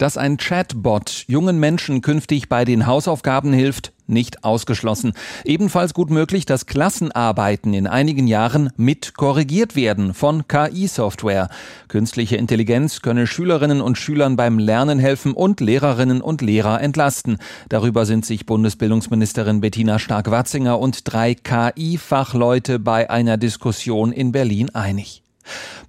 Dass ein Chatbot jungen Menschen künftig bei den Hausaufgaben hilft, nicht ausgeschlossen. Ebenfalls gut möglich, dass Klassenarbeiten in einigen Jahren mit korrigiert werden von KI-Software. Künstliche Intelligenz könne Schülerinnen und Schülern beim Lernen helfen und Lehrerinnen und Lehrer entlasten. Darüber sind sich Bundesbildungsministerin Bettina Stark-Watzinger und drei KI-Fachleute bei einer Diskussion in Berlin einig.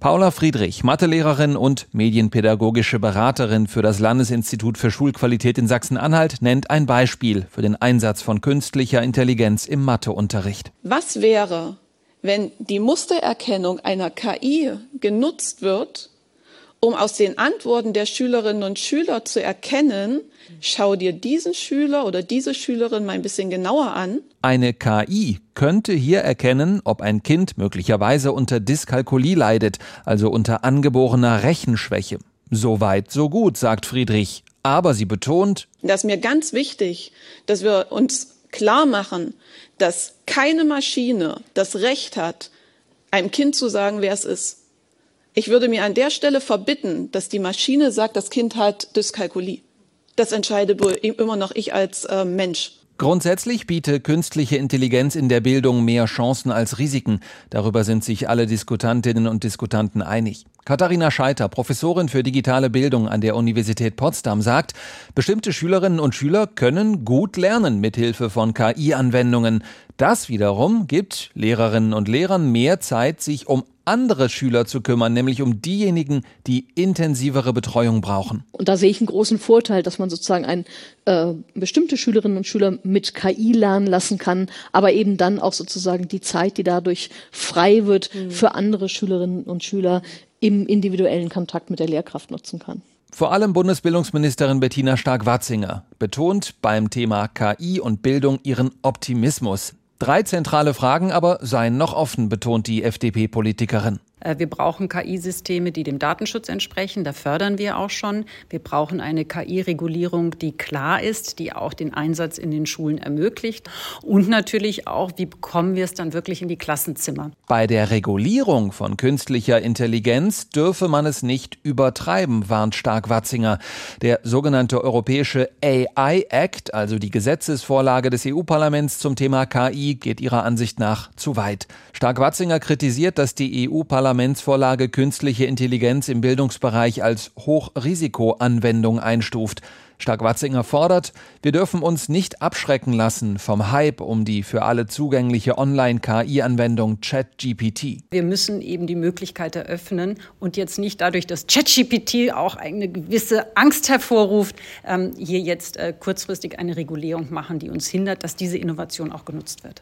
Paula Friedrich, Mathelehrerin und medienpädagogische Beraterin für das Landesinstitut für Schulqualität in Sachsen-Anhalt, nennt ein Beispiel für den Einsatz von künstlicher Intelligenz im Matheunterricht. Was wäre, wenn die Mustererkennung einer KI genutzt wird, um aus den Antworten der Schülerinnen und Schüler zu erkennen, schau dir diesen Schüler oder diese Schülerin mal ein bisschen genauer an. Eine KI könnte hier erkennen, ob ein Kind möglicherweise unter Dyskalkulie leidet, also unter angeborener Rechenschwäche. So weit, so gut, sagt Friedrich. Aber sie betont, das ist mir ganz wichtig, dass wir uns klar machen, dass keine Maschine das Recht hat, einem Kind zu sagen, wer es ist. Ich würde mir an der Stelle verbitten, dass die Maschine sagt, das Kind hat Dyskalkulie. Das entscheide immer noch ich als äh, Mensch. Grundsätzlich biete künstliche Intelligenz in der Bildung mehr Chancen als Risiken. Darüber sind sich alle Diskutantinnen und Diskutanten einig. Katharina Scheiter, Professorin für digitale Bildung an der Universität Potsdam, sagt, bestimmte Schülerinnen und Schüler können gut lernen mithilfe von KI-Anwendungen. Das wiederum gibt Lehrerinnen und Lehrern mehr Zeit, sich um andere Schüler zu kümmern, nämlich um diejenigen, die intensivere Betreuung brauchen. Und da sehe ich einen großen Vorteil, dass man sozusagen ein, äh, bestimmte Schülerinnen und Schüler mit KI lernen lassen kann, aber eben dann auch sozusagen die Zeit, die dadurch frei wird, mhm. für andere Schülerinnen und Schüler im individuellen Kontakt mit der Lehrkraft nutzen kann. Vor allem Bundesbildungsministerin Bettina Stark-Watzinger betont beim Thema KI und Bildung ihren Optimismus. Drei zentrale Fragen aber seien noch offen, betont die FDP-Politikerin. Äh, wir brauchen KI-Systeme, die dem Datenschutz entsprechen. Da fördern wir auch schon. Wir brauchen eine KI-Regulierung, die klar ist, die auch den Einsatz in den Schulen ermöglicht. Und natürlich auch, wie bekommen wir es dann wirklich in die Klassenzimmer? Bei der Regulierung von künstlicher Intelligenz dürfe man es nicht übertreiben, warnt Stark-Watzinger. Der sogenannte europäische AI Act, also die Gesetzesvorlage des EU-Parlaments zum Thema KI, geht ihrer Ansicht nach zu weit. Stark-Watzinger kritisiert, dass die EU-Parlament Parlamentsvorlage künstliche Intelligenz im Bildungsbereich als Hochrisikoanwendung einstuft. Stark-Watzinger fordert, wir dürfen uns nicht abschrecken lassen vom Hype um die für alle zugängliche Online-KI-Anwendung ChatGPT. Wir müssen eben die Möglichkeit eröffnen und jetzt nicht dadurch, dass ChatGPT auch eine gewisse Angst hervorruft, ähm, hier jetzt äh, kurzfristig eine Regulierung machen, die uns hindert, dass diese Innovation auch genutzt wird.